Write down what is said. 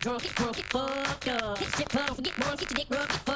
drunk, get drunk, get fucked up. Get shit, plumb, get drunk, get your dick rubbed.